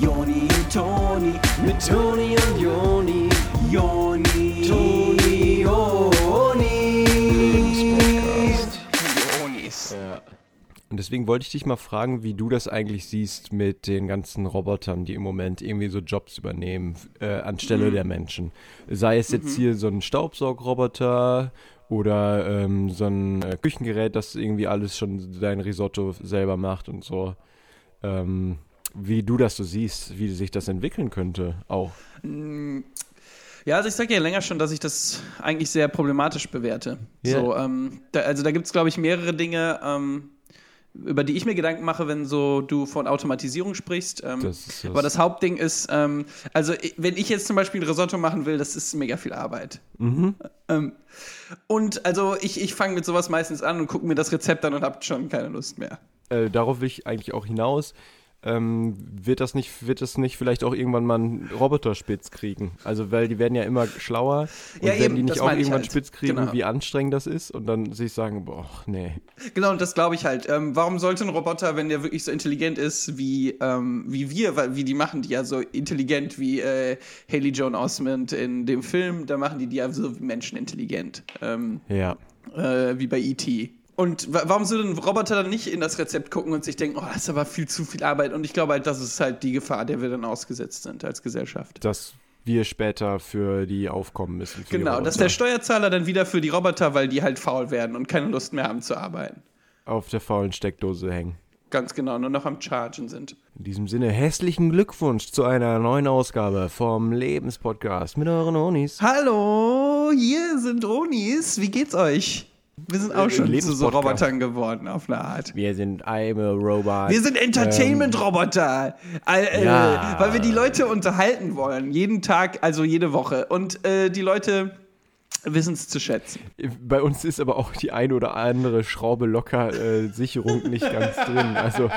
Joni und Toni, mit Toni und Joni, Joni, Toni, Joni. Jonis. Ja. Und deswegen wollte ich dich mal fragen, wie du das eigentlich siehst mit den ganzen Robotern, die im Moment irgendwie so Jobs übernehmen äh, anstelle der Menschen. Sei es jetzt hier so ein Staubsaugroboter oder ähm, so ein äh, Küchengerät, das irgendwie alles schon dein Risotto selber macht und so. Ähm, wie du das so siehst, wie sich das entwickeln könnte auch. Ja, also ich sage ja länger schon, dass ich das eigentlich sehr problematisch bewerte. Ja. So, ähm, da, also da gibt es, glaube ich, mehrere Dinge, ähm, über die ich mir Gedanken mache, wenn so du von Automatisierung sprichst. Ähm, Das das- aber das Hauptding ist, ähm, also wenn ich jetzt zum Beispiel ein Risotto machen will, das ist mega viel Arbeit. Ähm, und also ich, ich fange mit sowas meistens an und gucke mir das Rezept an und habe schon keine Lust mehr. äh, darauf will ich eigentlich auch hinaus. Ähm, wird das nicht, wird das nicht vielleicht auch irgendwann mal einen Roboter spitz kriegen? Also, weil die werden ja immer schlauer und Ja, werden eben, die nicht auch irgendwann halt. spitz kriegen, Genau. wie anstrengend das ist und dann sich sagen, boah, nee. Genau, und das glaube ich halt. Ähm, warum sollte ein Roboter, wenn der wirklich so intelligent ist wie, ähm, wie wir, weil wie die machen die ja so intelligent wie äh, Haley Joan Osment in dem Film, da machen die die ja so wie Menschen intelligent, ähm, Ja. äh, wie bei E.T. Und wa warum soll ein Roboter dann nicht in das Rezept gucken und sich denken, oh, das ist aber viel zu viel Arbeit? Und ich glaube halt, das ist halt die Gefahr, der wir dann ausgesetzt sind als Gesellschaft. Dass wir später für die aufkommen müssen. Genau, dass der Steuerzahler dann wieder für die Roboter, weil die halt faul werden und keine Lust mehr haben zu arbeiten. auf der faulen Steckdose hängen. Ganz genau, nur noch am Chargen sind. In diesem Sinne, hässlichen Glückwunsch zu einer neuen Ausgabe vom Lebenspodcast mit euren Onis. Hallo, hier sind Onis. Wie geht's euch? Wir sind auch Äh, schon zu so. Robotern geworden, auf eine Art. Wir sind I'm a Robot. Wir sind Entertainment-Roboter. Äh, Ja. weil wir die Leute unterhalten wollen. Jeden Tag, also jede Woche. Und äh, die Leute wissen es zu schätzen. Bei uns ist aber auch die eine oder andere Schraube locker äh, Sicherung nicht ganz drin. Also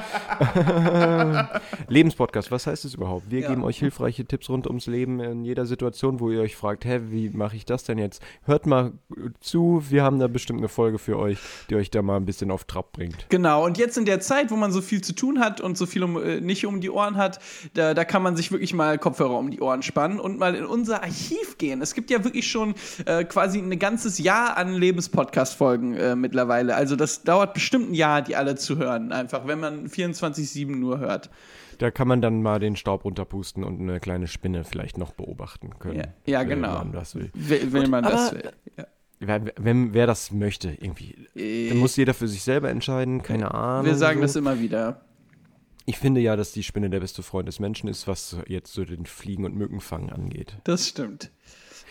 Lebenspodcast, was heißt es überhaupt? Wir Ja. geben euch hilfreiche Tipps rund ums Leben in jeder Situation, wo ihr euch fragt, hä, wie mache ich das denn jetzt? Hört mal zu, wir haben da bestimmt eine Folge für euch, die euch da mal ein bisschen auf Trab bringt. Genau, und jetzt in der Zeit, wo man so viel zu tun hat und so viel um, äh, nicht um die Ohren hat, da, da kann man sich wirklich mal Kopfhörer um die Ohren spannen und mal in unser Archiv gehen. Es gibt ja wirklich schon äh, quasi ein ganzes Jahr an Lebenspodcast-Folgen äh, mittlerweile. Also das dauert bestimmt ein Jahr, die alle zu hören, einfach, wenn man 24-7 nur hört. Da kann man dann mal den Staub runterpusten und eine kleine Spinne vielleicht noch beobachten können. Ja, ja wenn genau. Man das will. Will, will man das will. Ja. Wer, wenn, wer das möchte, irgendwie. Dann muss jeder für sich selber entscheiden, keine Ahnung. Wir sagen so. das immer wieder. Ich finde ja, dass die Spinne der beste Freund des Menschen ist, was jetzt so den Fliegen- und Mückenfang angeht. Das stimmt.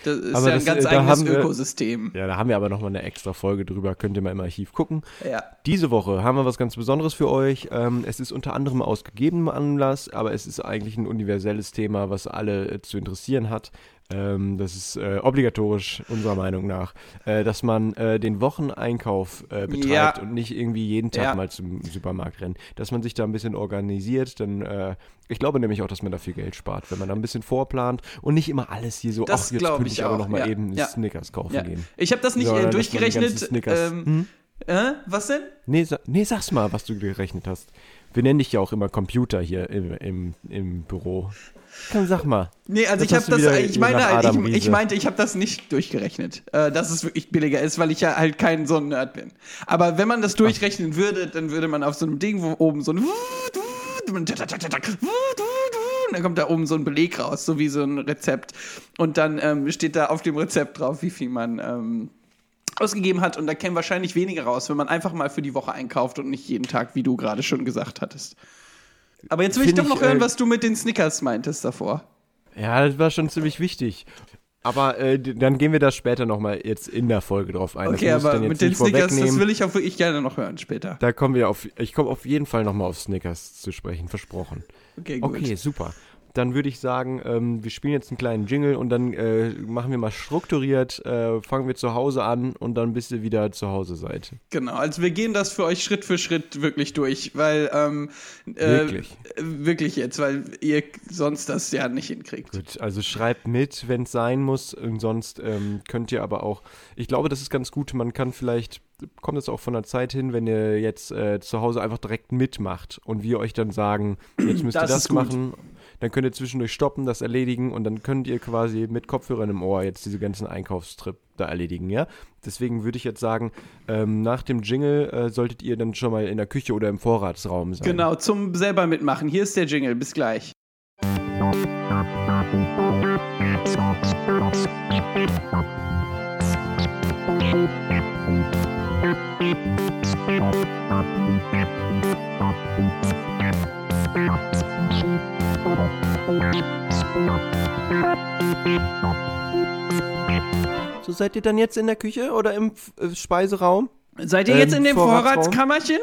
Das ist Aber ja ein das, ganz äh, da eigenes haben wir- Ökosystem. Ja, da haben wir aber nochmal eine extra Folge drüber, könnt ihr mal im Archiv gucken. Ja. Diese Woche haben wir was ganz Besonderes für euch. Ähm, es ist unter anderem aus gegebenem Anlass, aber es ist eigentlich ein universelles Thema, was alle äh, zu interessieren hat. Ähm, das ist äh, obligatorisch, unserer Meinung nach, äh, dass man äh, den Wocheneinkauf äh, betreibt Ja. und nicht irgendwie jeden Tag Ja. mal zum Supermarkt rennt. Dass man sich da ein bisschen organisiert, dann, äh, ich glaube nämlich auch, dass man da viel Geld spart, wenn man da ein bisschen vorplant und nicht immer alles hier so, Das ach, jetzt könnte ich ich aber auch, noch mal ja. eben. Snickers kaufen gehen. Ich habe das nicht Sondern, äh, durchgerechnet. Ähm, äh, was denn? Nee, sa nee, sag's mal, was du gerechnet hast. Wir nennen dich ja auch immer Computer hier im, im, im Büro. Komm, sag mal. Nee, also ich habe das, ich meine, ich, ich meinte, ich habe das nicht durchgerechnet, äh, dass es wirklich billiger ist, weil ich ja halt kein so ein Nerd bin. Aber wenn man das durchrechnen würde, dann würde man auf so einem Ding, wo oben so ein und dann kommt da oben so ein Beleg raus, so wie so ein Rezept. Und dann ähm, steht da auf dem Rezept drauf, wie viel man ähm, ausgegeben hat. Und da käme wahrscheinlich weniger raus, wenn man einfach mal für die Woche einkauft und nicht jeden Tag, wie du gerade schon gesagt hattest. Aber jetzt will ich doch noch ich, hören, äh, was du mit den Snickers meintest davor. Ja, das war schon ziemlich wichtig. Aber äh, dann gehen wir da später nochmal jetzt in der Folge drauf ein. Okay, aber mit den Snickers, das will ich auch wirklich gerne noch hören später. Da kommen wir auf, ich komme auf jeden Fall nochmal auf Snickers zu sprechen, versprochen. Okay, gut. Okay, super. Dann würde ich sagen, ähm, wir spielen jetzt einen kleinen Jingle und dann äh, machen wir mal strukturiert, äh, fangen wir zu Hause an und dann bis ihr wieder zu Hause seid. Genau, also wir gehen das für euch Schritt für Schritt wirklich durch, weil ähm, äh, Wirklich? wirklich jetzt, weil ihr sonst das ja nicht hinkriegt. Gut, also schreibt mit, wenn es sein muss. Und sonst ähm, könnt ihr aber auch, ich glaube, das ist ganz gut. Man kann vielleicht, kommt es auch von der Zeit hin, wenn ihr jetzt äh, zu Hause einfach direkt mitmacht und wir euch dann sagen, jetzt müsst Das ihr das machen. Dann könnt ihr zwischendurch stoppen, das erledigen und dann könnt ihr quasi mit Kopfhörern im Ohr jetzt diese ganzen Einkaufstrip da erledigen, ja? Deswegen würde ich jetzt sagen, ähm, nach dem Jingle äh, solltet ihr dann schon mal in der Küche oder im Vorratsraum sein. Genau, zum selber mitmachen. Hier ist der Jingle. Bis gleich. So seid ihr dann jetzt in der Küche oder im äh, Speiseraum? Seid ihr Ähm, jetzt in dem? Vorratskammerchen?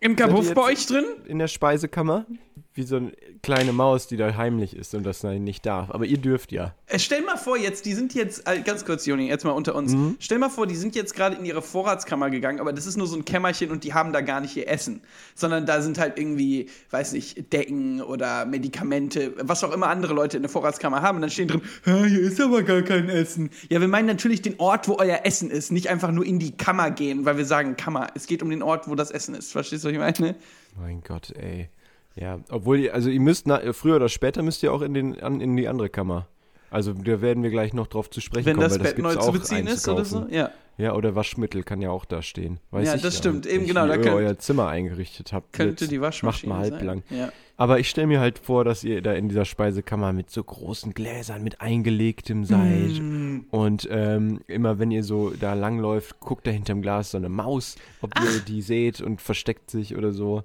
Im Kabuff bei euch drin? In der Speisekammer? Wie so eine kleine Maus, die da heimlich ist und das nicht darf. Aber ihr dürft ja. Äh, Stell mal vor, jetzt, die sind jetzt, äh, ganz kurz, Joni, jetzt mal unter uns. Mhm. Stell mal vor, die sind jetzt gerade in ihre Vorratskammer gegangen, aber das ist nur so ein Kämmerchen und die haben da gar nicht ihr Essen. Sondern da sind halt irgendwie, weiß nicht, Decken oder Medikamente, was auch immer andere Leute in der Vorratskammer haben. Und dann stehen drin, "Ah, hier ist aber gar kein Essen. Ja, wir meinen natürlich den Ort, wo euer Essen ist, nicht einfach nur in die Kammer gehen, weil wir sagen Kammer. Es geht um den Ort, wo das Essen ist. Verstehst du, was ich meine? Mein Gott, ey. Ja, obwohl ihr, also ihr müsst, na, früher oder später müsst ihr auch in, den, an, in die andere Kammer. Also da werden wir gleich noch drauf zu sprechen Wenn kommen, das weil das Bett gibt's neu auch zu beziehen ist oder so. Ja. Ja, oder Waschmittel kann ja auch da stehen. Weiß Ja, ich das stimmt. nicht, Eben genau, Wie da ihr könnt- euer Zimmer eingerichtet habt. Könnte die Waschmaschine Macht mal sein. halblang. Ja. Aber ich stelle mir halt vor, dass ihr da in dieser Speisekammer mit so großen Gläsern mit eingelegtem seid. Mm. Und ähm, immer wenn ihr so da langläuft, guckt da hinterm Glas so eine Maus, ob ihr die seht und versteckt sich oder so.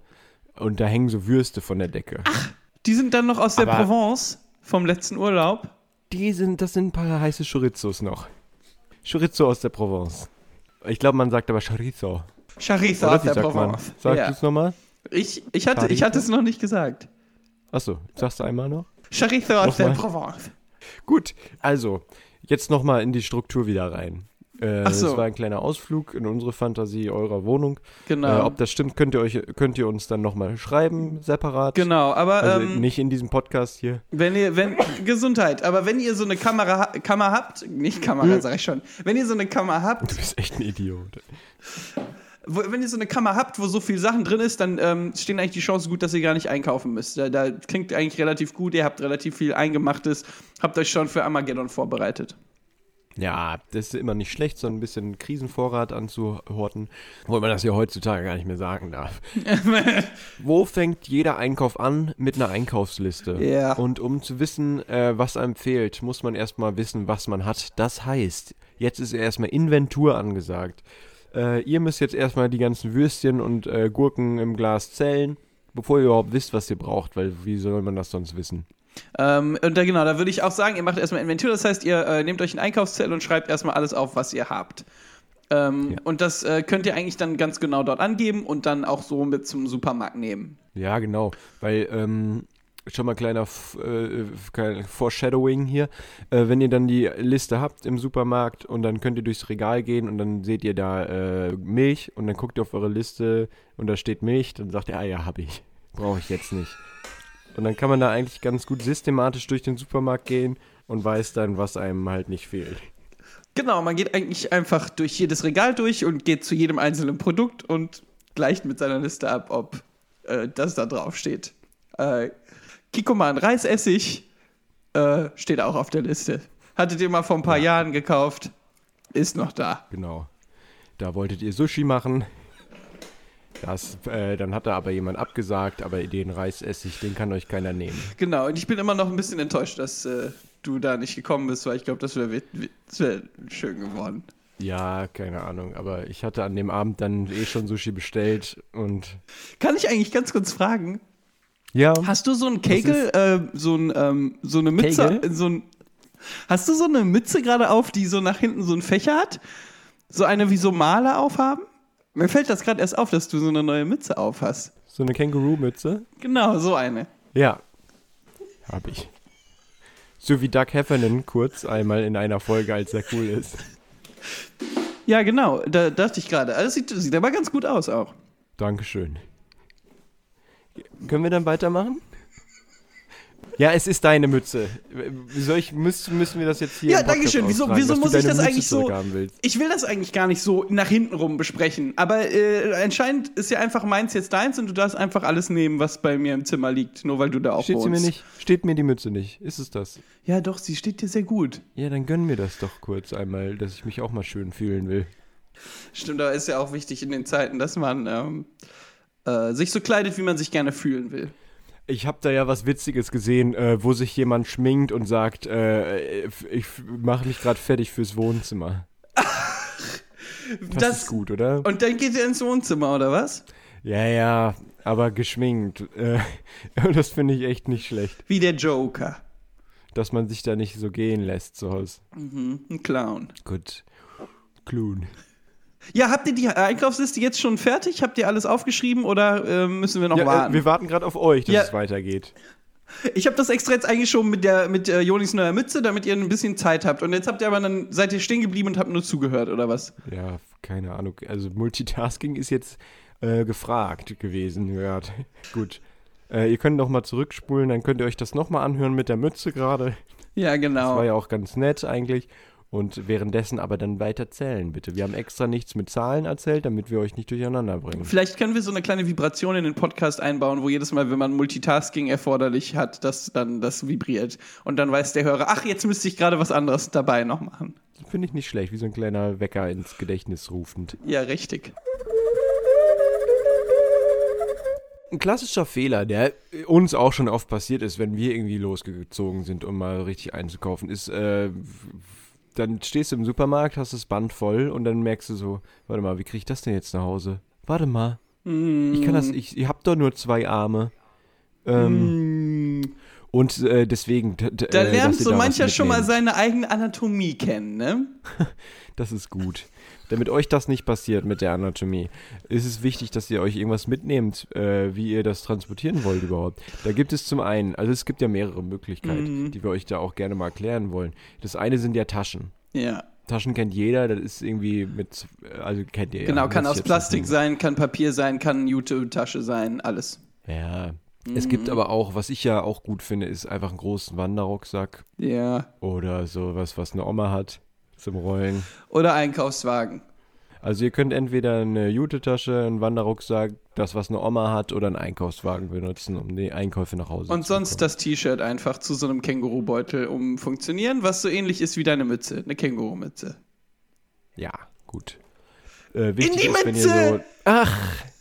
Und da hängen so Würste von der Decke. Die sind dann noch aus der Aber- Provence vom letzten Urlaub. Die sind, das sind ein paar heiße Chorizos noch. Chorizo aus der Provence. Ich glaube, man sagt aber Chorizo. Chorizo aus der sagt man? Provence. Sag ja. du's nochmal? ich, ich, hatte, ich hatte es noch nicht gesagt. Achso, sagst du einmal noch? Chorizo aus der. Provence. Gut, also, jetzt nochmal in die Struktur wieder rein. Äh, so. Das war ein kleiner Ausflug in unsere Fantasie eurer Wohnung. Genau. Äh, ob das stimmt, könnt ihr, euch, könnt ihr uns dann nochmal schreiben, separat. genau, aber Also ähm, nicht in diesem Podcast hier. wenn ihr, wenn, Gesundheit, aber wenn ihr so eine Kamera, Kammer habt, nicht Kamera, sag ich schon, wenn ihr so eine Kammer habt, Du bist echt ein Idiot. wo, wenn ihr so eine Kammer habt, wo so viel Sachen drin ist, dann ähm, stehen eigentlich die Chancen gut, dass ihr gar nicht einkaufen müsst. Da, da klingt eigentlich relativ gut, ihr habt relativ viel Eingemachtes, habt euch schon für Armageddon vorbereitet. Ja, das ist immer nicht schlecht, so ein bisschen Krisenvorrat anzuhorten, obwohl man das ja heutzutage gar nicht mehr sagen darf. Wo fängt jeder Einkauf an? Mit einer Einkaufsliste. Ja. Und um zu wissen, äh, was einem fehlt, muss man erstmal wissen, was man hat. Das heißt, jetzt ist erstmal Inventur angesagt. Äh, ihr müsst jetzt erstmal die ganzen Würstchen und äh, Gurken im Glas zählen, bevor ihr überhaupt wisst, was ihr braucht, weil wie soll man das sonst wissen? Ähm, und da genau, da würde ich auch sagen, ihr macht erstmal Inventur, das heißt, ihr äh, nehmt euch einen Einkaufszettel und schreibt erstmal alles auf, was ihr habt. Ähm, Ja. Und das äh, könnt ihr eigentlich dann ganz genau dort angeben und dann auch so mit zum Supermarkt nehmen. Ja, genau, weil ähm, schon mal kleiner äh, Foreshadowing hier. Äh, wenn ihr dann die Liste habt im Supermarkt und dann könnt ihr durchs Regal gehen und dann seht ihr da äh, Milch und dann guckt ihr auf eure Liste und da steht Milch, dann sagt ihr, ah ja, hab ich. Brauche ich jetzt nicht. Und dann kann man da eigentlich ganz gut systematisch durch den Supermarkt gehen und weiß dann, was einem halt nicht fehlt. Genau, man geht eigentlich einfach durch jedes Regal durch und geht zu jedem einzelnen Produkt und gleicht mit seiner Liste ab, ob äh, das da drauf steht. Äh, Kikoman Reisessig äh, steht auch auf der Liste. Hattet ihr mal vor ein paar Jahren gekauft, ist noch da. Genau. Da wolltet ihr Sushi machen. Das, äh, dann hat da aber jemand abgesagt, aber den Reisessig, den kann euch keiner nehmen. Genau, und ich bin immer noch ein bisschen enttäuscht, dass äh, du da nicht gekommen bist, weil ich glaube, das wäre wär schön geworden. Ja, keine Ahnung, aber ich hatte an dem Abend dann eh schon Sushi bestellt und Kann ich eigentlich ganz kurz fragen, ja, hast du so ein Kegel, äh, so, ein, ähm, so eine Mütze, Kegel? so ein, hast du so eine Mütze gerade auf, die so nach hinten so ein Fächer hat? So eine wie so Maler aufhaben? Mir fällt das gerade erst auf, dass du so eine neue Mütze auf hast. so eine Känguru-Mütze. Genau, so eine. Ja, hab ich. So wie Doug Heffernan kurz einmal in einer Folge, als er cool ist. Ja, genau, da dachte ich gerade. Also, Das sieht, sieht aber ganz gut aus auch. Dankeschön. Können wir dann weitermachen? Ja, es ist deine Mütze. Soll ich, müssen, müssen wir das jetzt hier Ja, danke schön. Wieso, wieso muss ich das Mütze eigentlich so? Ich will das eigentlich gar nicht so nach hinten rum besprechen. Aber äh, anscheinend ist ja einfach meins jetzt deins und du darfst einfach alles nehmen, was bei mir im Zimmer liegt, nur weil du da auch Steht sie wohnst. mir nicht? Steht mir die Mütze nicht? Ist es das? Ja, doch, sie steht dir sehr gut. Ja, dann gönn mir das doch kurz einmal, dass ich mich auch mal schön fühlen will. Stimmt, aber ist ja auch wichtig in den Zeiten, dass man ähm, äh, sich so kleidet, wie man sich gerne fühlen will. Ich habe da ja was Witziges gesehen, äh, wo sich jemand schminkt und sagt, äh, ich mache mich gerade fertig fürs Wohnzimmer. Das, ist gut, oder? Und dann geht er ins Wohnzimmer, oder was? Ja, ja, aber geschminkt. Äh, das finde ich echt nicht schlecht, Wie der Joker. dass man sich da nicht so gehen lässt zu Hause. Mhm, ein Clown. Gut. Klun. Ja, habt ihr die Einkaufsliste jetzt schon fertig? Habt ihr alles aufgeschrieben oder äh, müssen wir noch Ja, warten? äh, wir warten gerade auf euch, dass Ja. es weitergeht. Ich habe das extra jetzt eingeschoben mit der mit äh, Jonis neuer Mütze, damit ihr ein bisschen Zeit habt. Und jetzt habt ihr aber dann seid ihr stehen geblieben und habt nur zugehört oder was? Ja, keine Ahnung. Also Multitasking ist jetzt äh, gefragt gewesen. Ja, gut. Äh, ihr könnt noch mal zurückspulen, dann könnt ihr euch das noch mal anhören mit der Mütze gerade. Ja, Das genau. war ja auch ganz nett eigentlich. Und währenddessen aber dann weiter zählen, bitte. Wir haben extra nichts mit Zahlen erzählt, damit wir euch nicht durcheinander bringen. Vielleicht können wir so eine kleine Vibration in den Podcast einbauen, wo jedes Mal, wenn man Multitasking erforderlich hat, dass dann das vibriert. Und dann weiß der Hörer, ach, jetzt müsste ich gerade was anderes dabei noch machen. Finde ich nicht schlecht, wie so ein kleiner Wecker ins Gedächtnis rufend. Ja, richtig. Ein klassischer Fehler, der uns auch schon oft passiert ist, wenn wir irgendwie losgezogen sind, um mal richtig einzukaufen, ist, äh, dann stehst du im Supermarkt, hast das Band voll und dann merkst du so, warte mal, wie krieg ich das denn jetzt nach Hause? Warte mal, ich kann das, ich, ich hab doch nur zwei Arme. Ähm, Und äh, deswegen. Da äh, lernt so da mancher schon mal seine eigene Anatomie kennen, ne? Das ist gut. Damit euch das nicht passiert mit der Anatomie, ist es wichtig, dass ihr euch irgendwas mitnehmt, äh, wie ihr das transportieren wollt überhaupt. Da gibt es zum einen, also es gibt ja mehrere Möglichkeiten, die wir euch da auch gerne mal erklären wollen. Das eine sind ja Taschen. Ja. Taschen kennt jeder, das ist irgendwie mit, äh, also kennt ihr ja. Genau, kann muss aus Plastik sein, kann Papier sein, kann Jute-Tasche sein, alles. Ja. Es gibt aber auch, was ich ja auch gut finde, ist einfach einen großen Wanderrucksack Ja. oder sowas, was eine Oma hat zum Rollen. Oder Einkaufswagen. Also ihr könnt entweder eine Jute-Tasche, einen Wanderrucksack, das, was eine Oma hat, oder einen Einkaufswagen benutzen, um die Einkäufe nach Hause Und zu sonst bekommen. das T-Shirt einfach zu so einem Kängurubeutel umfunktionieren, was so ähnlich ist wie deine Mütze, eine Kängurumütze. Ja, gut. Äh, wichtig die ist, wenn ihr Mütze! so... Ach,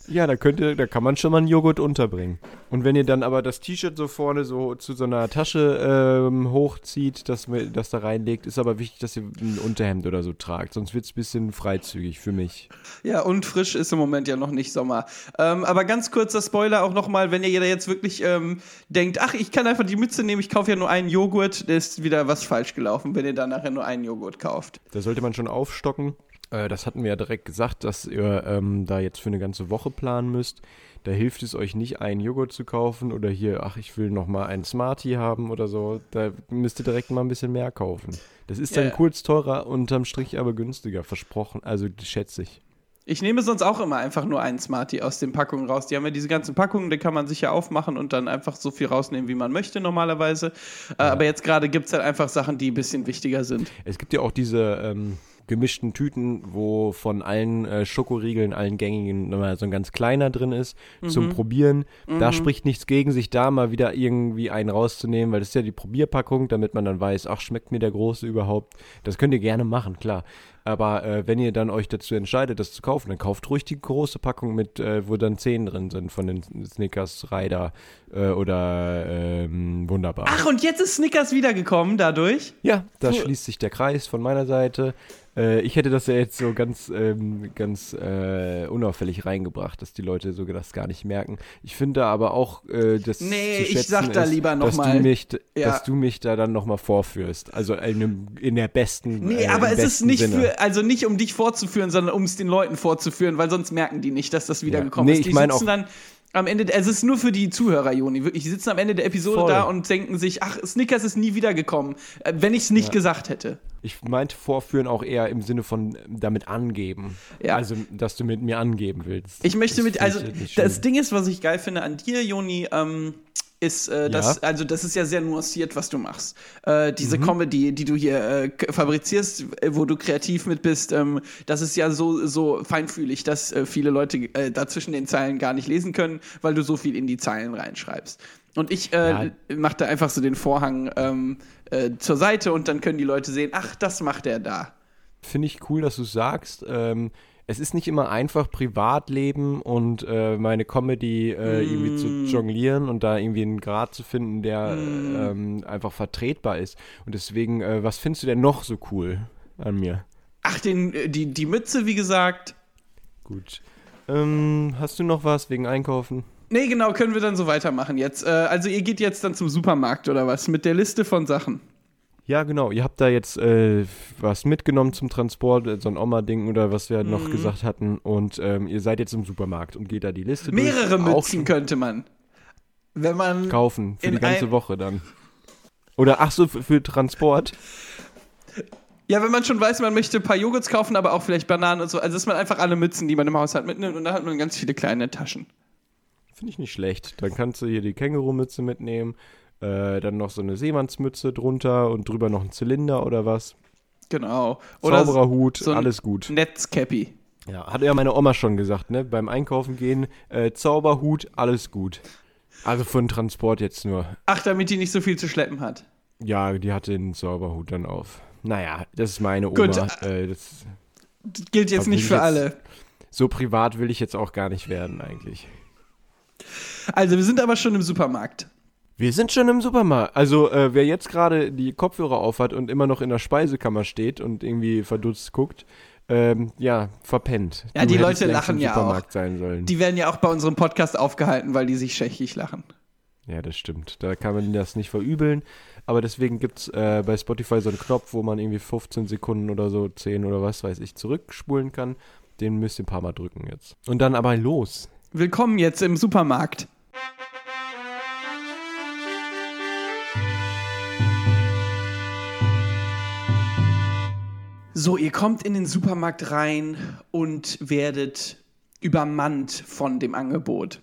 ja, da könnt ihr, da kann man schon mal einen Joghurt unterbringen. Und wenn ihr dann aber das T-Shirt so vorne so zu so einer Tasche ähm, hochzieht, das, mir- das da reinlegt, ist aber wichtig, dass ihr ein Unterhemd oder so tragt. Sonst wird es ein bisschen freizügig für mich. Ja, und frisch ist im Moment ja noch nicht Sommer. Ähm, aber ganz kurzer Spoiler auch nochmal, wenn ihr da jetzt wirklich ähm, denkt, ach, ich kann einfach die Mütze nehmen, ich kaufe ja nur einen Joghurt, da ist wieder was falsch gelaufen, wenn ihr dann nachher nur einen Joghurt kauft. Da sollte man schon aufstocken. Äh, das hatten wir ja direkt gesagt, dass ihr ähm, da jetzt für eine ganze Woche planen müsst. Da hilft es euch nicht, einen Joghurt zu kaufen oder hier, ach, ich will noch mal einen Smartie haben oder so. Da müsst ihr direkt mal ein bisschen mehr kaufen. Das ist dann Ja. kurz teurer, unterm Strich aber günstiger, versprochen. Also schätze ich. Ich nehme sonst auch immer einfach nur einen Smartie aus den Packungen raus. Die haben ja diese ganzen Packungen, die kann man sich ja aufmachen und dann einfach so viel rausnehmen, wie man möchte normalerweise. Äh, aber jetzt gerade gibt es halt einfach Sachen, die ein bisschen wichtiger sind. Es gibt ja auch diese ähm, gemischten Tüten, wo von allen äh, Schokoriegeln, allen gängigen, nochmal so ein ganz kleiner drin ist, zum Probieren. Da spricht nichts gegen, sich da mal wieder irgendwie einen rauszunehmen, weil das ist ja die Probierpackung, damit man dann weiß, ach, schmeckt mir der große überhaupt. Das könnt ihr gerne machen, klar. Aber äh, wenn ihr dann euch dazu entscheidet, das zu kaufen, dann kauft ruhig die große Packung mit, äh, wo dann 10 drin sind von den Snickers, Ryder äh, oder ähm, Wunderbar. Ach, und jetzt ist Snickers wiedergekommen dadurch. Ja, da Cool. schließt sich der Kreis von meiner Seite. Äh, ich hätte das ja jetzt so ganz, ähm, ganz äh, unauffällig reingebracht, dass die Leute so das gar nicht merken. Ich finde aber auch, äh, dass Nee, zu ich schätzen sag da ist, lieber noch dass mal. du mich, Ja. dass du mich da dann noch mal vorführst. Also in, einem, in der besten. Nee, äh, aber es ist nicht Sinne. für, also nicht um dich vorzuführen, sondern um es den Leuten vorzuführen, weil sonst merken die nicht, dass das wiedergekommen Nee, ist. ich Die mein sitzen auch- dann am Ende, es ist nur für die Zuhörer, Joni, wirklich, die sitzen am Ende der Episode Voll. da und denken sich, ach, Snickers ist nie wiedergekommen, äh, wenn ich es nicht gesagt hätte. Ich meinte vorführen auch eher im Sinne von damit angeben. Ja. Also, dass du mit mir angeben willst. Ich möchte Das mit, also das. Ding ist, was ich geil finde an dir, Joni, ähm, ist, äh, das, Ja. also das ist ja sehr nuanciert, was du machst. Äh, diese Comedy, die du hier äh, fabrizierst, äh, wo du kreativ mit bist, ähm, das ist ja so, so feinfühlig, dass äh, viele Leute äh, da zwischen den Zeilen gar nicht lesen können, weil du so viel in die Zeilen reinschreibst. Und ich äh, Ja. mache da einfach so den Vorhang ähm, äh, zur Seite und dann können die Leute sehen, ach, das macht er da. Finde ich cool, dass du sagst. Ähm, es ist nicht immer einfach, Privatleben und äh, meine Comedy äh, irgendwie Mm. zu jonglieren und da irgendwie einen Grad zu finden, der ähm, einfach vertretbar ist. Und deswegen, äh, was findest du denn noch so cool an mir? Ach, den, äh, die, die Mütze, wie gesagt. Gut. Ähm, hast du noch was wegen Einkaufen? Nee, genau, können wir dann so weitermachen jetzt. Äh, also ihr geht jetzt dann zum Supermarkt oder was? Mit der Liste von Sachen. Ja, genau. Ihr habt da jetzt äh, was mitgenommen zum Transport, äh, so ein Oma-Ding oder was wir Mhm. noch gesagt hatten. Und ähm, ihr seid jetzt im Supermarkt und geht da die Liste Mehrere durch. Mützen könnte man. Wenn man. kaufen für die ganze Woche dann. Oder ach so, für, für Transport. Ja, wenn man schon weiß, man möchte ein paar Joghurts kaufen, aber auch vielleicht Bananen und so. Also, dass man einfach alle Mützen, die man im Haushalt mitnimmt und da hat man ganz viele kleine Taschen. Finde ich nicht schlecht. Dann kannst du hier die Kängurumütze mitnehmen, äh, dann noch so eine Seemannsmütze drunter und drüber noch ein Zylinder oder was. Genau. Oder Zaubererhut, so alles gut. Netzcappy. Ja, hat ja meine Oma schon gesagt, ne? Beim Einkaufen gehen, äh, Zauberhut, alles gut. Also für den Transport jetzt nur. Ach, damit die nicht so viel zu schleppen hat. Ja, die hatte den Zauberhut dann auf. Naja, das ist meine Oma. Gut, Äh, das, Das gilt jetzt nicht für jetzt- alle. so privat will ich jetzt auch gar nicht werden eigentlich. Also, wir sind aber schon im Supermarkt. Wir sind schon im Supermarkt. Also, äh, wer jetzt gerade die Kopfhörer aufhat und immer noch in der Speisekammer steht und irgendwie verdutzt guckt, ähm, ja, verpennt. Ja, die hättest Leute lachen ja Supermarkt sein sollen. Die werden ja auch bei unserem Podcast aufgehalten, weil die sich schächig lachen. ja, das stimmt. Da kann man das nicht verübeln. Aber deswegen gibt es äh, bei Spotify so einen Knopf, wo man irgendwie 15 Sekunden oder so, 10 oder was weiß ich, zurückspulen kann. Den müsst ihr ein paar Mal drücken jetzt. Und dann aber los. Willkommen jetzt im Supermarkt. So, ihr kommt in den Supermarkt rein und werdet übermannt von dem Angebot.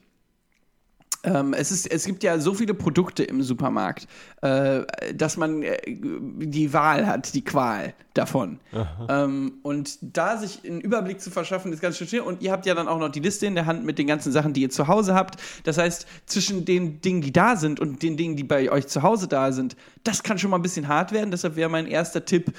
Ähm, es, ist, es gibt ja so viele Produkte im Supermarkt, äh, dass man äh, die Wahl hat, die Qual davon. Ähm, und da sich einen Überblick zu verschaffen, ist ganz schön schwer. Und ihr habt ja dann auch noch die Liste in der Hand mit den ganzen Sachen, die ihr zu Hause habt. Das heißt, zwischen den Dingen, die da sind und den Dingen, die bei euch zu Hause da sind, das kann schon mal ein bisschen hart werden. Deshalb wäre mein erster Tipp,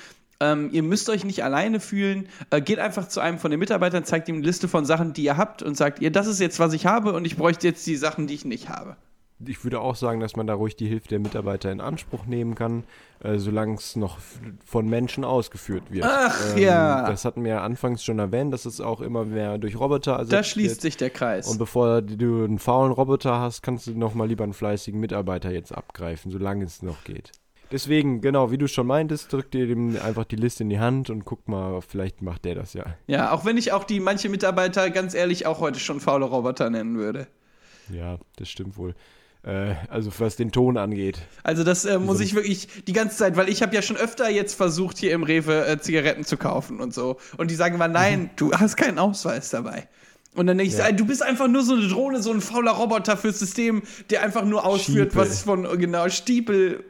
ähm, ihr müsst euch nicht alleine fühlen. Äh, geht einfach zu einem von den Mitarbeitern, zeigt ihm eine Liste von Sachen, die ihr habt und sagt ihr, das ist jetzt, was ich habe und ich bräuchte jetzt die Sachen, die ich nicht habe. Ich würde auch sagen, dass man da ruhig die Hilfe der Mitarbeiter in Anspruch nehmen kann, äh, solange es noch von Menschen ausgeführt wird. Ähm, Ach, ja. Das hatten wir ja anfangs schon erwähnt, dass es auch immer mehr durch Roboter ersetzt Da schließt wird. sich der Kreis. Und bevor du einen faulen Roboter hast, kannst du noch mal lieber einen fleißigen Mitarbeiter jetzt abgreifen, solange es noch geht. Deswegen, genau, wie du schon meintest, drück dir dem einfach die Liste in die Hand und guck mal, vielleicht macht der das ja. Ja, auch wenn ich auch die manche Mitarbeiter ganz ehrlich auch heute schon faule Roboter nennen würde. Ja, das stimmt wohl. Äh, also was den Ton angeht. Also das äh, muss ich wirklich die ganze Zeit, weil ich habe ja schon öfter jetzt versucht, hier im Rewe äh, Zigaretten zu kaufen und so. Und die sagen immer, nein, du hast keinen Ausweis dabei. Und dann denke ich, Ja. du bist einfach nur so eine Drohne, so ein fauler Roboter fürs System, der einfach nur ausführt, Stiepel. was von, genau, Stiepel,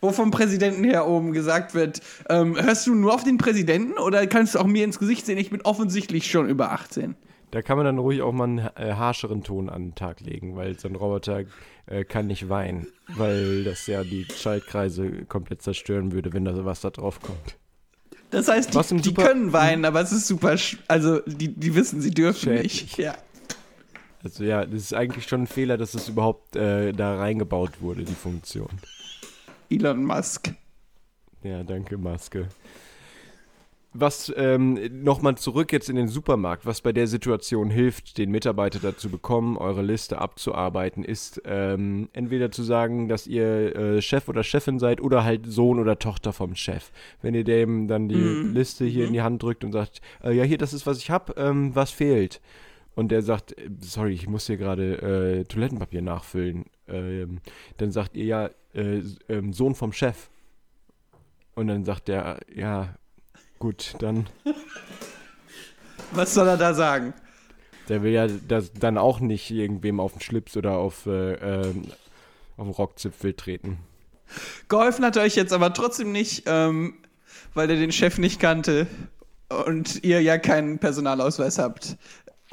wo vom Präsidenten her oben gesagt wird, ähm, hörst du nur auf den Präsidenten oder kannst du auch mir ins Gesicht sehen? Ich bin offensichtlich schon über 18. Da kann man dann ruhig auch mal einen äh, harscheren Ton an den Tag legen, weil so ein Roboter äh, kann nicht weinen, weil das ja die Schaltkreise komplett zerstören würde, wenn da sowas da drauf kommt. Das heißt, Was die, die können weinen, aber es ist super, also die, die wissen, sie dürfen Schädlich. nicht. Ja. Also ja, das ist eigentlich schon ein Fehler, dass es überhaupt äh, da reingebaut wurde, die Funktion. Elon Musk. Ja, danke, Maske. Was ähm, nochmal zurück jetzt in den Supermarkt, was bei der Situation hilft, den Mitarbeiter dazu bekommen, eure Liste abzuarbeiten, ist ähm, entweder zu sagen, dass ihr äh, Chef oder Chefin seid oder halt Sohn oder Tochter vom Chef. Wenn ihr dem dann die Liste hier in die Hand drückt und sagt, äh, ja hier, das ist was ich hab, ähm, was fehlt? Und der sagt, äh, sorry, ich muss hier gerade äh, Toilettenpapier nachfüllen. Ähm, dann sagt ihr ja, äh, ähm, Sohn vom Chef. Und dann sagt der, ja, gut, dann, Was soll er da sagen? Der will ja das dann auch nicht irgendwem auf den Schlips oder auf, äh, ähm, auf den Rockzipfel treten. Geholfen hat er euch jetzt aber trotzdem nicht, ähm, weil er den Chef nicht kannte und ihr ja keinen Personalausweis habt,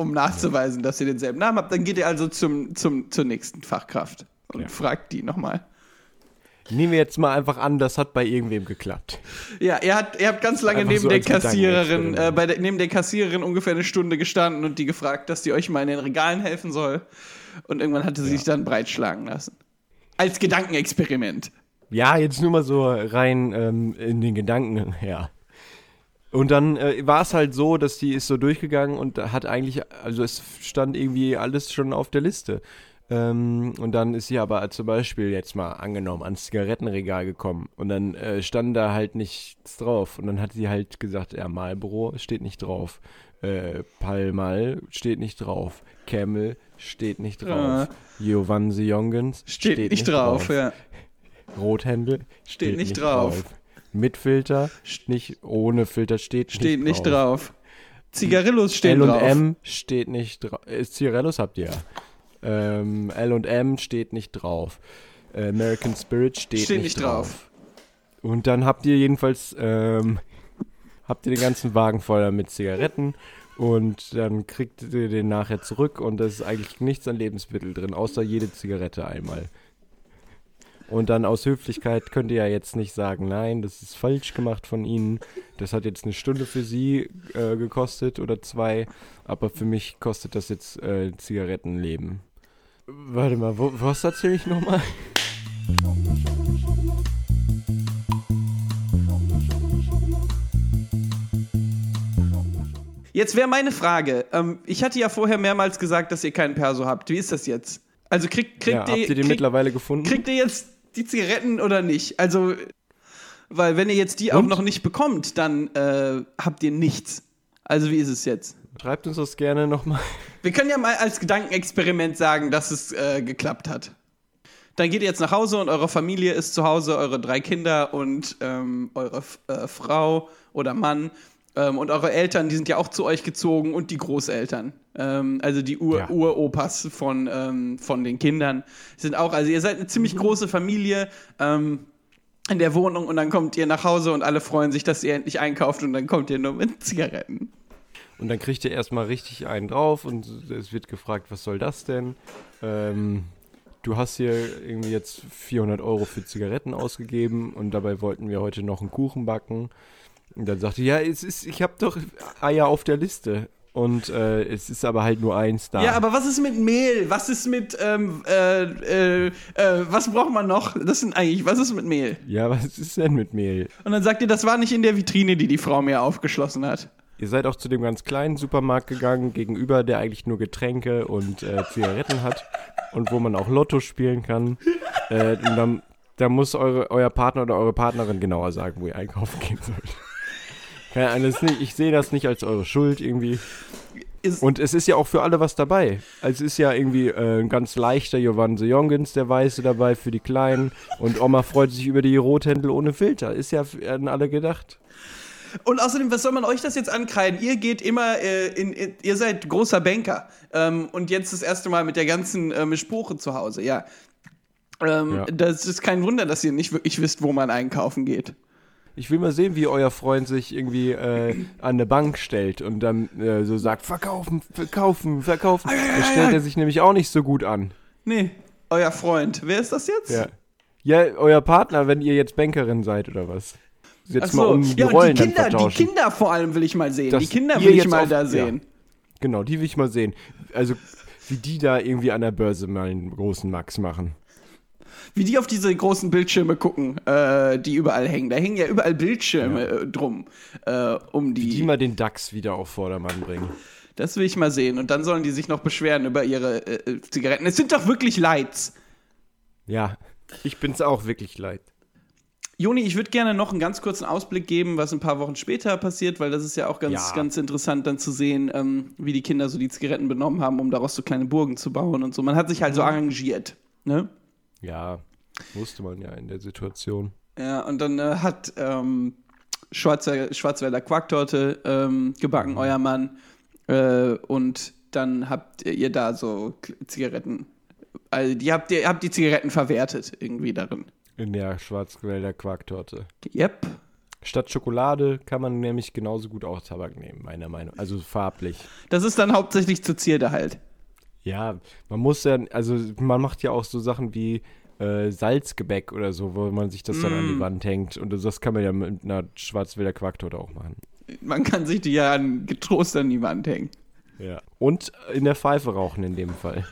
um nachzuweisen, dass ihr denselben Namen habt. Dann geht ihr also zum, zum, zur nächsten Fachkraft und Ja. fragt die nochmal. Nehmen wir jetzt mal einfach an, das hat bei irgendwem geklappt. Ja, er hat, ihr habt ganz lange neben so der Kassiererin, äh, bei der, neben der Kassiererin ungefähr eine Stunde gestanden und die gefragt, dass die euch mal in den Regalen helfen soll. Und irgendwann hatte sie sich dann breitschlagen lassen. Als Gedankenexperiment. Ja, jetzt nur mal so rein ähm, in den Gedanken her. Und dann äh, war es halt so, dass die ist so durchgegangen und hat eigentlich, also es stand irgendwie alles schon auf der Liste. Ähm, und dann ist sie aber zum Beispiel jetzt mal angenommen ans Zigarettenregal gekommen und dann äh, stand da halt nichts drauf. Und dann hat sie halt gesagt, ja, Marlboro steht nicht drauf. Äh, Palmal steht nicht drauf. Camel steht nicht drauf. Giovanni Jongens Steht, nicht drauf, ja. Rothändel steht, nicht drauf. Mit Filter nicht, ohne Filter steht, Steht nicht drauf. Zigarillos stehen L drauf. und M steht nicht drauf. Cigarellos habt ihr ja. Ähm, L und M steht nicht drauf. Äh, American Spirit steht, Steht nicht nicht drauf. Und dann habt ihr jedenfalls ähm, habt ihr den ganzen Wagen voller mit Zigaretten und dann kriegt ihr den nachher zurück und da ist eigentlich nichts an Lebensmittel drin, außer jede Zigarette einmal. Und dann aus Höflichkeit könnt ihr ja jetzt nicht sagen, nein, das ist falsch gemacht von Ihnen. Das hat jetzt eine Stunde für Sie äh, gekostet oder zwei, aber für mich kostet das jetzt äh, Zigarettenleben. Warte mal, wo, was erzähle ich nochmal? Jetzt wäre meine Frage. Ähm, ich hatte ja vorher mehrmals gesagt, dass ihr keinen Perso habt. Wie ist das jetzt? Also kriegt, kriegt, Ja, ihr, habt ihr den kriegt, mittlerweile gefunden? kriegt ihr jetzt die Zigaretten oder nicht? Also, weil wenn ihr jetzt die auch Und? noch nicht bekommt, dann äh, habt ihr nichts. Also wie ist es jetzt? Schreibt uns das gerne nochmal. Wir können ja mal als Gedankenexperiment sagen, dass es äh, geklappt hat. Dann geht ihr jetzt nach Hause und eure Familie ist zu Hause, eure drei Kinder und ähm, eure äh, Frau oder Mann. Ähm, und eure Eltern, die sind ja auch zu euch gezogen und die Großeltern. Ähm, also die Ur Ja. Uropas von, ähm, von den Kindern sind auch. Also ihr seid eine ziemlich große Familie. Ähm, in der Wohnung und dann kommt ihr nach Hause und alle freuen sich, dass ihr endlich einkauft und dann kommt ihr nur mit Zigaretten. Und dann kriegt ihr erstmal richtig einen drauf und es wird gefragt, was soll das denn? Ähm, du hast hier irgendwie jetzt 400 Euro für Zigaretten ausgegeben und dabei wollten wir heute noch einen Kuchen backen. Und dann sagte ja, es ist, ich habe doch Eier auf der Liste. Und äh, es ist aber halt nur eins da. Ja, aber was ist mit Mehl? Was ist mit, ähm, äh, äh, äh, was braucht man noch? Das sind eigentlich, was ist mit Mehl? ja, was ist denn mit Mehl? Und dann sagt ihr, das war nicht in der Vitrine, die die Frau mir aufgeschlossen hat. Ihr seid auch zu dem ganz kleinen Supermarkt gegangen, gegenüber, der eigentlich nur Getränke und äh, Zigaretten hat und wo man auch Lotto spielen kann. Äh, und dann, da muss eure, euer Partner oder eure Partnerin genauer sagen, wo ihr einkaufen gehen sollt. Keine Ahnung, nicht, ich sehe das nicht als eure Schuld irgendwie. Ist, Und es ist ja auch für alle was dabei. Also es ist ja irgendwie äh, ein ganz leichter Giovanni Jongens, der Weiße dabei für die Kleinen. Und Oma freut sich über die Rothändel ohne Filter. Ist ja an alle gedacht. und außerdem, was soll man euch das jetzt ankreiden? Ihr geht immer, äh, in, in, ihr seid großer Banker. Ähm, und jetzt das erste Mal mit der ganzen äh, Mischbuche zu Hause, ja. Ähm, Ja. Das ist kein Wunder, dass ihr nicht wirklich wisst, wo man einkaufen geht. Ich will mal sehen, wie euer Freund sich irgendwie äh, an eine Bank stellt und dann äh, so sagt, verkaufen, verkaufen, verkaufen. Da stellt er sich nämlich auch nicht so gut an. Nee, euer Freund. Wer ist das jetzt? Ja. Ja, euer Partner, wenn ihr jetzt Bankerin seid oder was. Jetzt Ach mal so, um die ja, Rollen die Kinder, die. Kinder vor allem will ich mal sehen. Dass die Kinder will ich mal auf- da ja. sehen. Genau, die will ich mal sehen. Also, wie die da irgendwie an der Börse mal einen großen Max machen. Wie die auf diese großen Bildschirme gucken, äh, die überall hängen. Da hängen ja überall Bildschirme äh, drum, äh, um die. Die mal den DAX wieder auf Vordermann bringen. das will ich mal sehen. Und dann sollen die sich noch beschweren über ihre äh, äh, Zigaretten. Es sind doch wirklich Lights. Ja, ich bin's auch wirklich leid. Joni, ich würde gerne noch einen ganz kurzen Ausblick geben, was ein paar Wochen später passiert, weil das ist ja auch ganz, Ja. ganz interessant dann zu sehen, ähm, wie die Kinder so die Zigaretten benommen haben, um daraus so kleine Burgen zu bauen und so. Man hat sich halt so arrangiert. Ne? Ja, wusste man ja in der Situation. Ja, und dann äh, hat ähm, Schwarzer, Schwarzwälder Quarktorte ähm, gebacken, euer Mann. Äh, und dann habt ihr da so Zigaretten. Also die habt ihr habt die Zigaretten verwertet irgendwie darin. In der Schwarzwälder Quarktorte. Yep. Statt Schokolade kann man nämlich genauso gut auch Tabak nehmen, meiner Meinung Also farblich. Das ist dann hauptsächlich zur Zierde halt. Ja, man muss ja, also man macht ja auch so Sachen wie äh, Salzgebäck oder so, wo man sich das dann an die Wand hängt. Und das kann man ja mit einer Schwarzwälder Quarktorte auch machen. Man kann sich die ja an, getrost an die Wand hängen. Ja. Und in der Pfeife rauchen in dem Fall.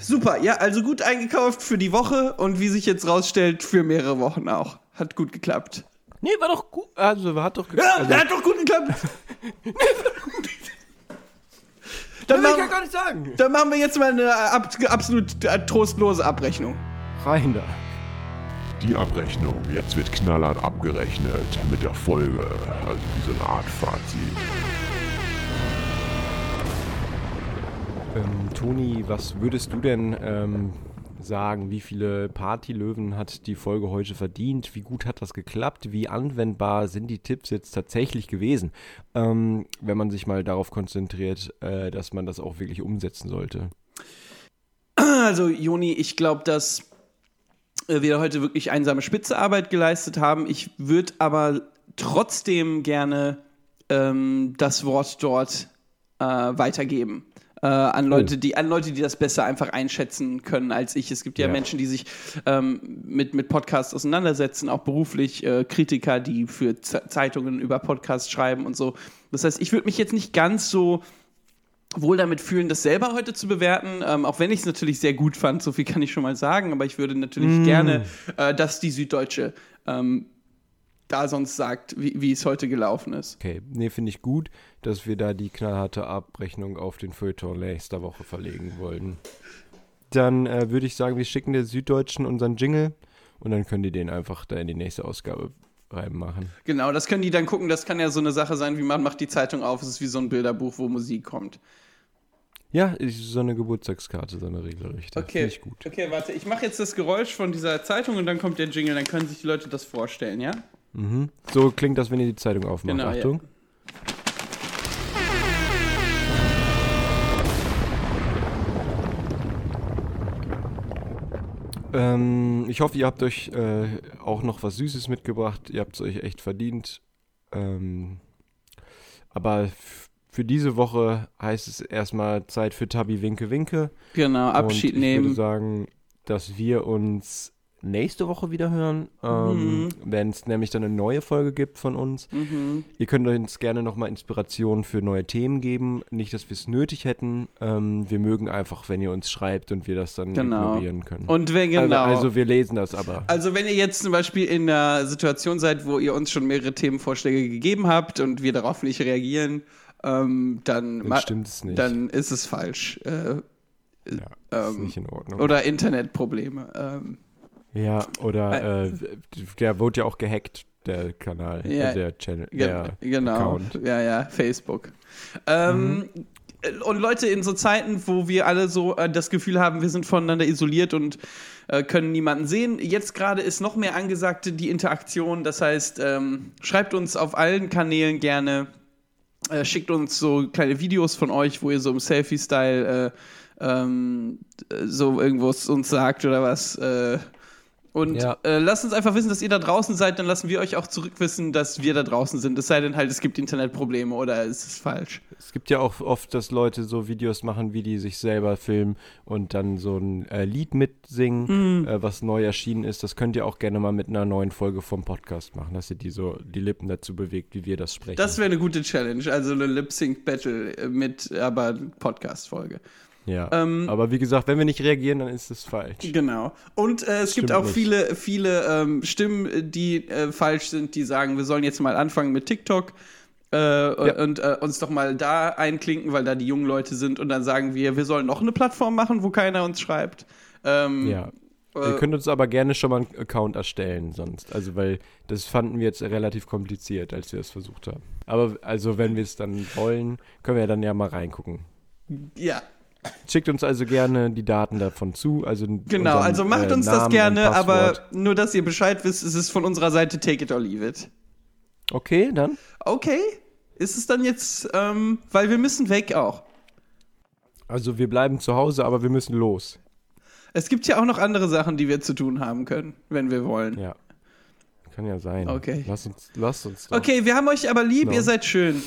Super, ja, also gut eingekauft für die Woche und wie sich jetzt rausstellt, für mehrere Wochen auch. Hat gut geklappt. Nee, war doch gut. Also, hat doch Ja, also, hat doch gut geklappt. dann, will ich ja machen, gar nicht sagen. dann machen wir jetzt mal eine ab, absolut äh, trostlose Abrechnung. Rein da. Die Abrechnung. Jetzt wird knallhart abgerechnet mit der Folge. Also wie so eine Art Fazit. Ähm, Toni, was würdest du denn ähm, sagen? Wie viele Partylöwen hat die Folge heute verdient? Wie gut hat das geklappt? Wie anwendbar sind die Tipps jetzt tatsächlich gewesen? Ähm, wenn man sich mal darauf konzentriert, äh, dass man das auch wirklich umsetzen sollte. Also, Joni, ich glaube, dass äh, wir heute wirklich einsame Spitzearbeit geleistet haben. Ich würde aber trotzdem gerne ähm, das Wort dort äh, weitergeben. Äh, an Leute, die an Leute, die das besser einfach einschätzen können als ich. Es gibt ja, Ja. Menschen, die sich ähm, mit, mit Podcasts auseinandersetzen, auch beruflich, äh, Kritiker, die für Z Zeitungen über Podcasts schreiben und so. Das heißt, ich würde mich jetzt nicht ganz so wohl damit fühlen, das selber heute zu bewerten, ähm, auch wenn ich es natürlich sehr gut fand, so viel kann ich schon mal sagen, aber ich würde natürlich gerne, äh, dass die Süddeutsche ähm, da sonst sagt, wie, wie es heute gelaufen ist. Okay, nee, finde ich gut, dass wir da die knallharte Abrechnung auf den Feuilleton nächster Woche verlegen wollen. Dann äh, würde ich sagen, wir schicken der Süddeutschen unseren Jingle und dann können die den einfach da in die nächste Ausgabe reinmachen. Genau, das können die dann gucken, das kann ja so eine Sache sein, wie man macht die Zeitung auf, es ist wie so ein Bilderbuch, wo Musik kommt. Ja, ist so eine Geburtstagskarte, so eine regelrechte. Okay, ich gut. okay, warte, ich mache jetzt das Geräusch von dieser Zeitung und dann kommt der Jingle, dann können sich die Leute das vorstellen, ja? Mhm. So klingt das, wenn ihr die Zeitung aufmacht. Genau, ja. Ähm, ich hoffe, ihr habt euch äh, auch noch was Süßes mitgebracht. Ihr habt es euch echt verdient. Ähm, aber für diese Woche heißt es erstmal Zeit für Tabi Winke Winke. Genau, Abschied Und ich würde nehmen. sagen, dass wir uns nächste Woche wieder hören, ähm, Mhm. wenn es nämlich dann eine neue Folge gibt von uns. Mhm. Ihr könnt uns gerne nochmal Inspirationen für neue Themen geben. Nicht, dass wir es nötig hätten. Ähm, wir mögen einfach, wenn ihr uns schreibt und wir das dann Genau. ignorieren können. Und wenn genau. also, also wir lesen das aber. Also wenn ihr jetzt zum Beispiel in einer Situation seid, wo ihr uns schon mehrere Themenvorschläge gegeben habt und wir darauf nicht reagieren, ähm, dann, Dann stimmt es nicht. dann ist es falsch. Äh, ja, ist ähm, nicht in Ordnung. oder Internetprobleme. Ja, oder äh, der wurde ja auch gehackt, der Kanal, Ja, äh, der Channel, der genau. Account. Ja, ja, Facebook. Ähm, Und Leute, in so Zeiten, wo wir alle so äh, das Gefühl haben, wir sind voneinander isoliert und äh, können niemanden sehen, jetzt gerade ist noch mehr angesagt die Interaktion. Das heißt, ähm, schreibt uns auf allen Kanälen gerne, äh, schickt uns so kleine Videos von euch, wo ihr so im Selfie-Style äh, ähm, so irgendwo uns sagt oder was. Und Ja. äh, lasst uns einfach wissen, dass ihr da draußen seid, dann lassen wir euch auch zurückwissen, dass wir da draußen sind. Es sei denn halt, es gibt Internetprobleme oder es ist falsch. Es gibt ja auch oft, dass Leute so Videos machen, wie die sich selber filmen und dann so ein äh, Lied mitsingen, Mhm. äh, was neu erschienen ist. Das könnt ihr auch gerne mal mit einer neuen Folge vom Podcast machen, dass ihr die so die Lippen dazu bewegt, wie wir das sprechen. Das wäre eine gute Challenge, also eine Lip-Sync-Battle mit aber Podcast-Folge. Ja. ähm, Aber wie gesagt, wenn wir nicht reagieren, dann ist es falsch. Genau. Und äh, es gibt auch nicht. viele, viele ähm, Stimmen, die äh, falsch sind, die sagen, wir sollen jetzt mal anfangen mit TikTok. Äh, und äh, uns doch mal da einklinken, weil da die jungen Leute sind und dann sagen wir, wir sollen noch eine Plattform machen, wo keiner uns schreibt. Ähm, Ja. äh, Ihr könnt uns aber gerne schon mal einen Account erstellen sonst. Also, weil das fanden wir jetzt relativ kompliziert, als wir es versucht haben. Aber also, wenn wir es dann wollen, können wir dann ja mal reingucken. ja, Schickt uns also gerne die Daten davon zu. Also genau. unseren, Also macht äh, uns Namen das gerne, aber nur, dass ihr Bescheid wisst, es ist von unserer Seite take it or leave it. Okay, dann. Okay. Ist es dann jetzt, ähm, weil wir müssen weg auch. Also wir bleiben zu Hause, aber wir müssen los. Es gibt ja auch noch andere Sachen, die wir zu tun haben können, wenn wir wollen. Ja. Kann ja sein. Okay. Lass uns, lass uns doch. Okay, wir haben euch aber lieb, No. ihr seid schön.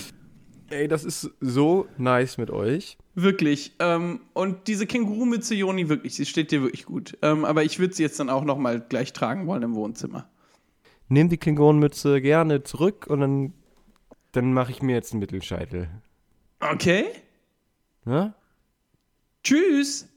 Ey, das ist so nice mit euch. Wirklich. Ähm, und diese Kängurumütze, Joni, wirklich, sie steht dir wirklich gut. Ähm, aber ich würde sie jetzt dann auch noch mal gleich tragen wollen im Wohnzimmer. Nehm die Klingonenmütze gerne zurück und dann, dann mache ich mir jetzt einen Mittelscheitel. Okay. Ne? Tschüss.